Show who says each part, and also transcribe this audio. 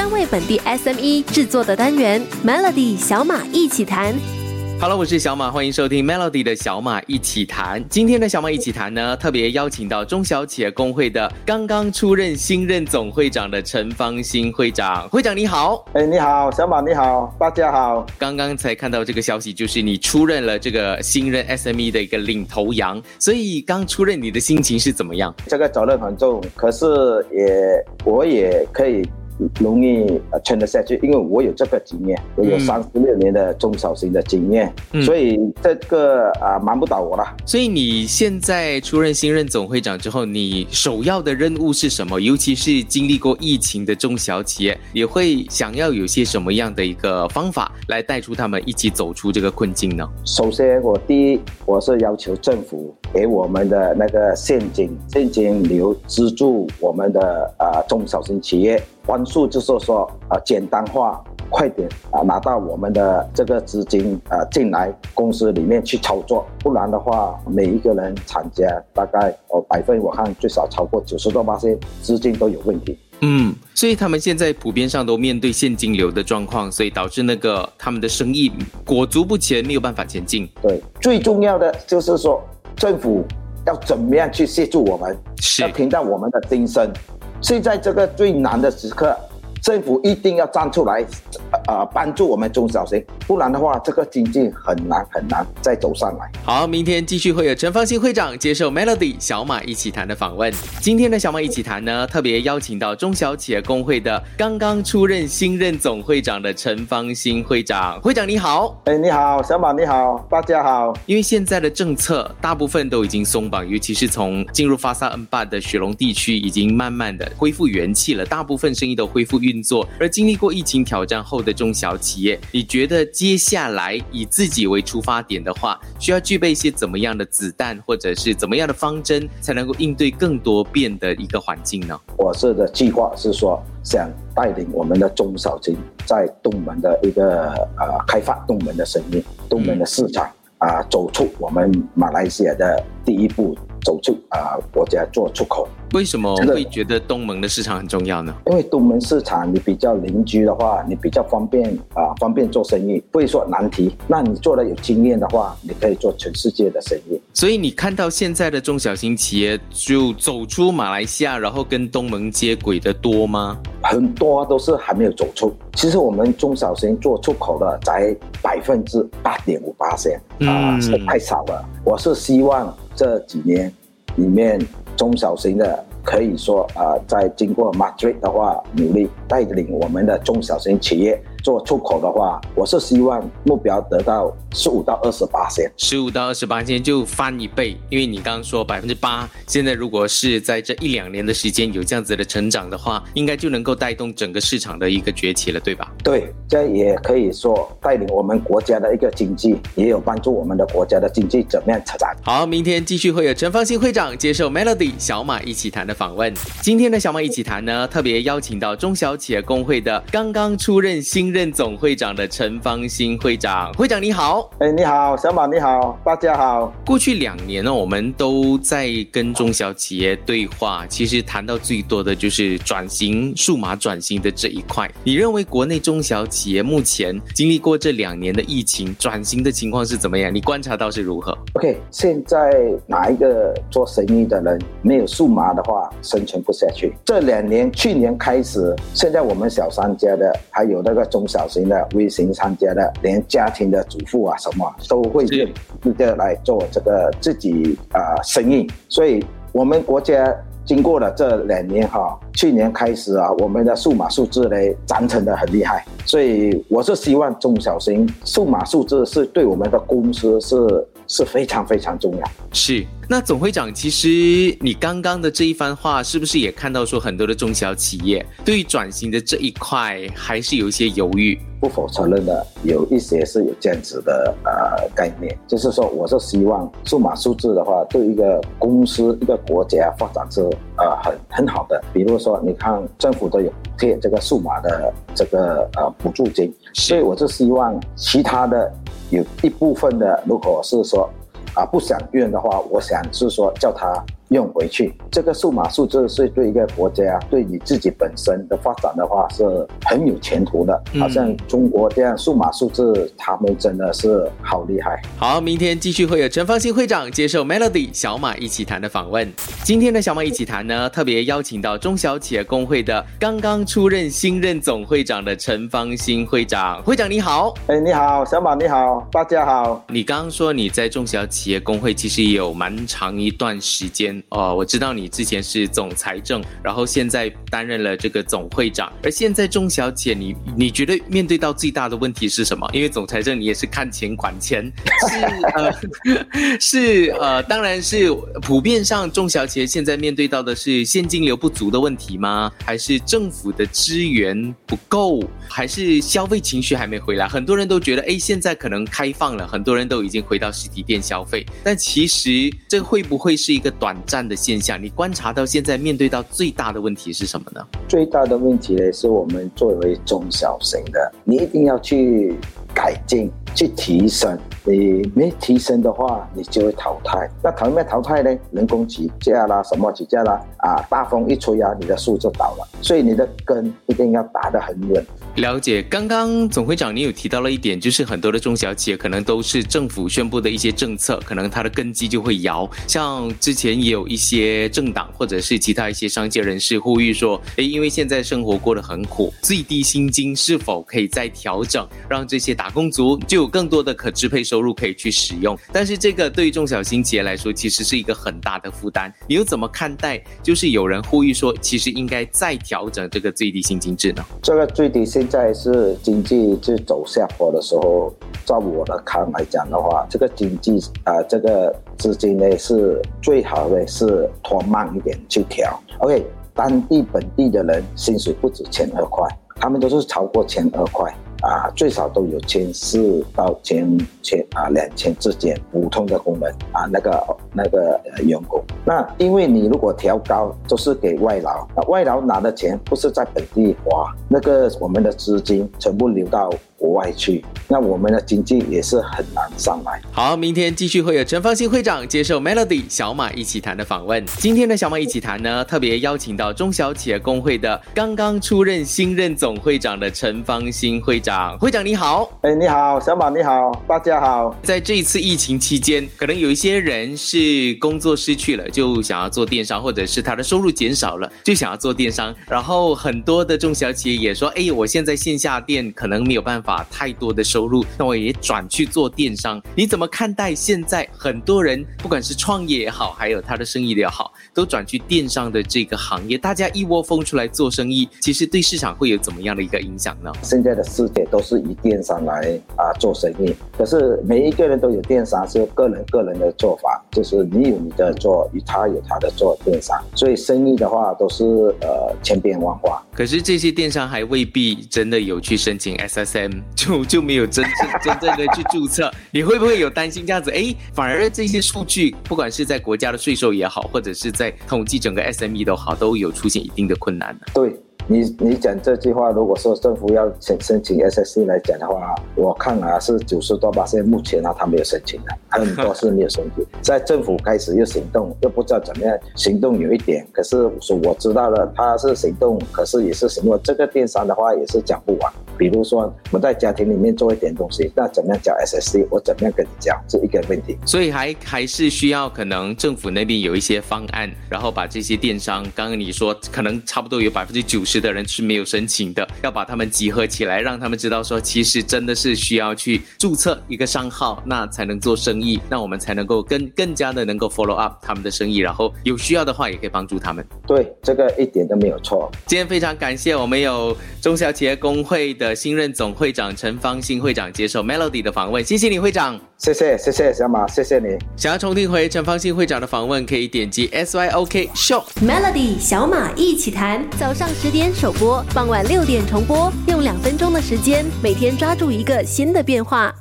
Speaker 1: 专为本地 SME 制作的单元 Melody 小马一起谈。
Speaker 2: Hello，我是小马，欢迎收听 Melody 的小马一起谈。今天的小马一起谈呢，特别邀请到中小企业工会的刚刚出任新任总会长的陈方兴会长。会长你好，
Speaker 3: 哎，你好，小马你好，大家好。
Speaker 2: 刚刚才看到这个消息，就是你出任了这个新任 SME 的一个领头羊，所以刚出任你的心情是怎么样？
Speaker 3: 这个责任很重，可是也我也可以。容易呃撑得下去，因为我有这个经验，我有三十六年的中小型的经验，所以这个啊瞒不倒我了。
Speaker 2: 所以你现在出任新任总会长之后，你首要的任务是什么？尤其是经历过疫情的中小企业，也会想要有些什么样的一个方法来带出他们一起走出这个困境呢？
Speaker 3: 首先，我第一我是要求政府给我们的那个现金现金流资助我们的呃中小型企业。关注就是说，啊，简单化，快点啊，拿到我们的这个资金啊进来公司里面去操作，不然的话，每一个人参加大概哦百分我看最少超过九十多八些资金都有问题。
Speaker 2: 嗯，所以他们现在普遍上都面对现金流的状况，所以导致那个他们的生意裹足不前，没有办法前进。
Speaker 3: 对，最重要的就是说，政府要怎么样去协助我们，要听到我们的心声。现在这个最难的时刻。政府一定要站出来，呃，帮助我们中小型，不然的话，这个经济很难很难再走上来。
Speaker 2: 好，明天继续会有陈方兴会长接受 Melody 小马一起谈的访问。今天的小马一起谈呢，特别邀请到中小企业工会的刚刚出任新任总会长的陈方兴会长。会长你好，
Speaker 3: 哎，你好，小马你好，大家好。
Speaker 2: 因为现在的政策大部分都已经松绑，尤其是从进入发萨恩巴的雪龙地区，已经慢慢的恢复元气了，大部分生意都恢复。运作，而经历过疫情挑战后的中小企业，你觉得接下来以自己为出发点的话，需要具备一些怎么样的子弹，或者是怎么样的方针，才能够应对更多变的一个环境呢？
Speaker 3: 我是的计划是说，想带领我们的中小企在东门的一个呃开发东门的生意，东门的市场啊，走出我们马来西亚的第一步。走出啊，国家做出口，
Speaker 2: 为什么会觉得东盟的市场很重要呢？
Speaker 3: 因为东盟市场你比较邻居的话，你比较方便啊，方便做生意，不会说难题。那你做的有经验的话，你可以做全世界的生意。
Speaker 2: 所以你看到现在的中小型企业就走出马来西亚，然后跟东盟接轨的多吗？
Speaker 3: 很多都是还没有走出。其实我们中小型做出口的才百分之八点五八线啊，是太少了。我是希望这几年里面中小型的。可以说啊，在经过 Madrid 的话，努力带领我们的中小型企业做出口的话，我是希望目标得到十五到二十八线，
Speaker 2: 十五到二十八线就翻一倍。因为你刚刚说百分之八，现在如果是在这一两年的时间有这样子的成长的话，应该就能够带动整个市场的一个崛起了，对吧？
Speaker 3: 对，这也可以说带领我们国家的一个经济，也有帮助我们的国家的经济怎么样成长。
Speaker 2: 好，明天继续会有陈方兴会长接受 Melody 小马一起谈。的访问，今天的小马一起谈呢，特别邀请到中小企业工会的刚刚出任新任总会长的陈方兴会长。会长你好，
Speaker 3: 哎，你好，小马你好，大家好。
Speaker 2: 过去两年呢，我们都在跟中小企业对话，其实谈到最多的就是转型、数码转型的这一块。你认为国内中小企业目前经历过这两年的疫情转型的情况是怎么样？你观察到是如何
Speaker 3: ？OK，现在哪一个做生意的人没有数码的话？生存不下去。这两年，去年开始，现在我们小商家的，还有那个中小型的微型商家的，连家庭的主妇啊，什么都会用这个来做这个自己啊生意。所以，我们国家经过了这两年哈，去年开始啊，我们的数码数字呢，涨成的很厉害。所以，我是希望中小型数码数字是对我们的公司是是非常非常重要。
Speaker 2: 是。那总会长，其实你刚刚的这一番话，是不是也看到说很多的中小企业对于转型的这一块还是有一些犹豫？
Speaker 3: 不否承认的，有一些是有这样子的呃概念，就是说，我是希望数码数字的话，对一个公司、一个国家发展是呃很很好的。比如说，你看政府都有贴这个数码的这个呃补助金，所以我是希望其他的有一部分的，如果是说。啊，不想用的话，我想是说叫他用回去。这个数码数字是对一个国家、对你自己本身的发展的话是很有前途的。好像中国这样数码数字，他们真的是好厉害。
Speaker 2: 好，明天继续会有陈方兴会长接受 Melody 小马一起谈的访问。今天的小马一起谈呢，特别邀请到中小企业工会的刚刚出任新任总会长的陈方兴会长。会长你好，
Speaker 3: 哎，你好，小马你好，大家好。
Speaker 2: 你刚刚说你在中小企业工会其实也有蛮长一段时间哦，我知道你之前是总财政，然后现在担任了这个总会长。而现在钟小姐，你你觉得面对到最大的问题是什么？因为总财政你也是看钱管钱，是呃 是呃，当然是普遍上钟小姐现在面对到的是现金流不足的问题吗？还是政府的资源不够？还是消费情绪还没回来？很多人都觉得，哎，现在可能开放了，很多人都已经回到实体店消费，但其实这会不会是一个短战的现象？你观察到现在面对到最大的问题是什么呢？
Speaker 3: 最大的问题呢，是我们作为中小型的，你一定要去改进、去提升。你没提升的话，你就会淘汰。那淘没淘汰呢？人工起价啦，什么起价啦？啊，大风一吹啊，你的树就倒了。所以你的根一定要打得很稳。
Speaker 2: 了解。刚刚总会长你有提到了一点，就是很多的中小企业可能都是政府宣布的一些政策，可能它的根基就会摇。像之前也有一些政党或者是其他一些商界人士呼吁说，诶，因为现在生活过得很苦，最低薪金是否可以再调整，让这些打工族就有更多的可支配收收入可以去使用？但是这个对于中小型企业来说，其实是一个很大的负担。你又怎么看待？就是有人呼吁说，其实应该再调整这个最低薪金制呢？
Speaker 3: 这个最低现在是经济是走下坡的时候，照我的看来讲的话，这个经济啊，这个资金呢是最好的是拖慢一点去调。OK，当地本地的人薪水不止千二块，他们都是超过千二块。啊，最少都有千四到千千啊两千之间，普通的工人啊，那个那个员工。那因为你如果调高，都是给外劳，那外劳拿的钱不是在本地花，那个我们的资金全部流到。国外去，那我们的经济也是很难上来。
Speaker 2: 好，明天继续会有陈方兴会长接受 Melody 小马一起谈的访问。今天的小马一起谈呢，特别邀请到中小企业工会的刚刚出任新任总会长的陈方兴会长。会长你好，
Speaker 3: 哎，你好，小马你好，大家好。
Speaker 2: 在这一次疫情期间，可能有一些人是工作失去了，就想要做电商，或者是他的收入减少了，就想要做电商。然后很多的中小企业也说，哎，我现在线下店可能没有办法。把太多的收入，那我也转去做电商。你怎么看待现在很多人，不管是创业也好，还有他的生意也好，都转去电商的这个行业？大家一窝蜂出来做生意，其实对市场会有怎么样的一个影响呢？
Speaker 3: 现在的世界都是以电商来啊做生意，可是每一个人都有电商，是个人个人的做法，就是你有你的做，与他有他的做电商，所以生意的话都是呃千变万化。
Speaker 2: 可是这些电商还未必真的有去申请 SSM。就就没有真正真正的去注册，你会不会有担心这样子？哎，反而这些数据，不管是在国家的税收也好，或者是在统计整个 SME 都好，都有出现一定的困难呢？
Speaker 3: 对。你你讲这句话，如果说政府要申申请 SSC 来讲的话，我看啊是九十多吧，现在目前啊他没有申请的，很多是没有申请。在政府开始又行动，又不知道怎么样行动有一点，可是我知道了，他是行动，可是也是什么？这个电商的话也是讲不完。比如说我在家庭里面做一点东西，那怎么样讲 SSC？我怎么样跟你讲是一个问题。
Speaker 2: 所以还还是需要可能政府那边有一些方案，然后把这些电商，刚刚你说可能差不多有百分之九十。的人是没有申请的，要把他们集合起来，让他们知道说，其实真的是需要去注册一个商号，那才能做生意，那我们才能够更更加的能够 follow up 他们的生意，然后有需要的话也可以帮助他们。
Speaker 3: 对，这个一点都没有错。
Speaker 2: 今天非常感谢我们有中小企业工会的新任总会长陈方新会长接受 Melody 的访问，谢谢你会长，
Speaker 3: 谢谢谢谢小马，谢谢你。
Speaker 2: 想要重听回陈方信会长的访问，可以点击 SYOK Show
Speaker 1: Melody 小马一起谈，早上十点。首播，傍晚六点重播，用两分钟的时间，每天抓住一个新的变化。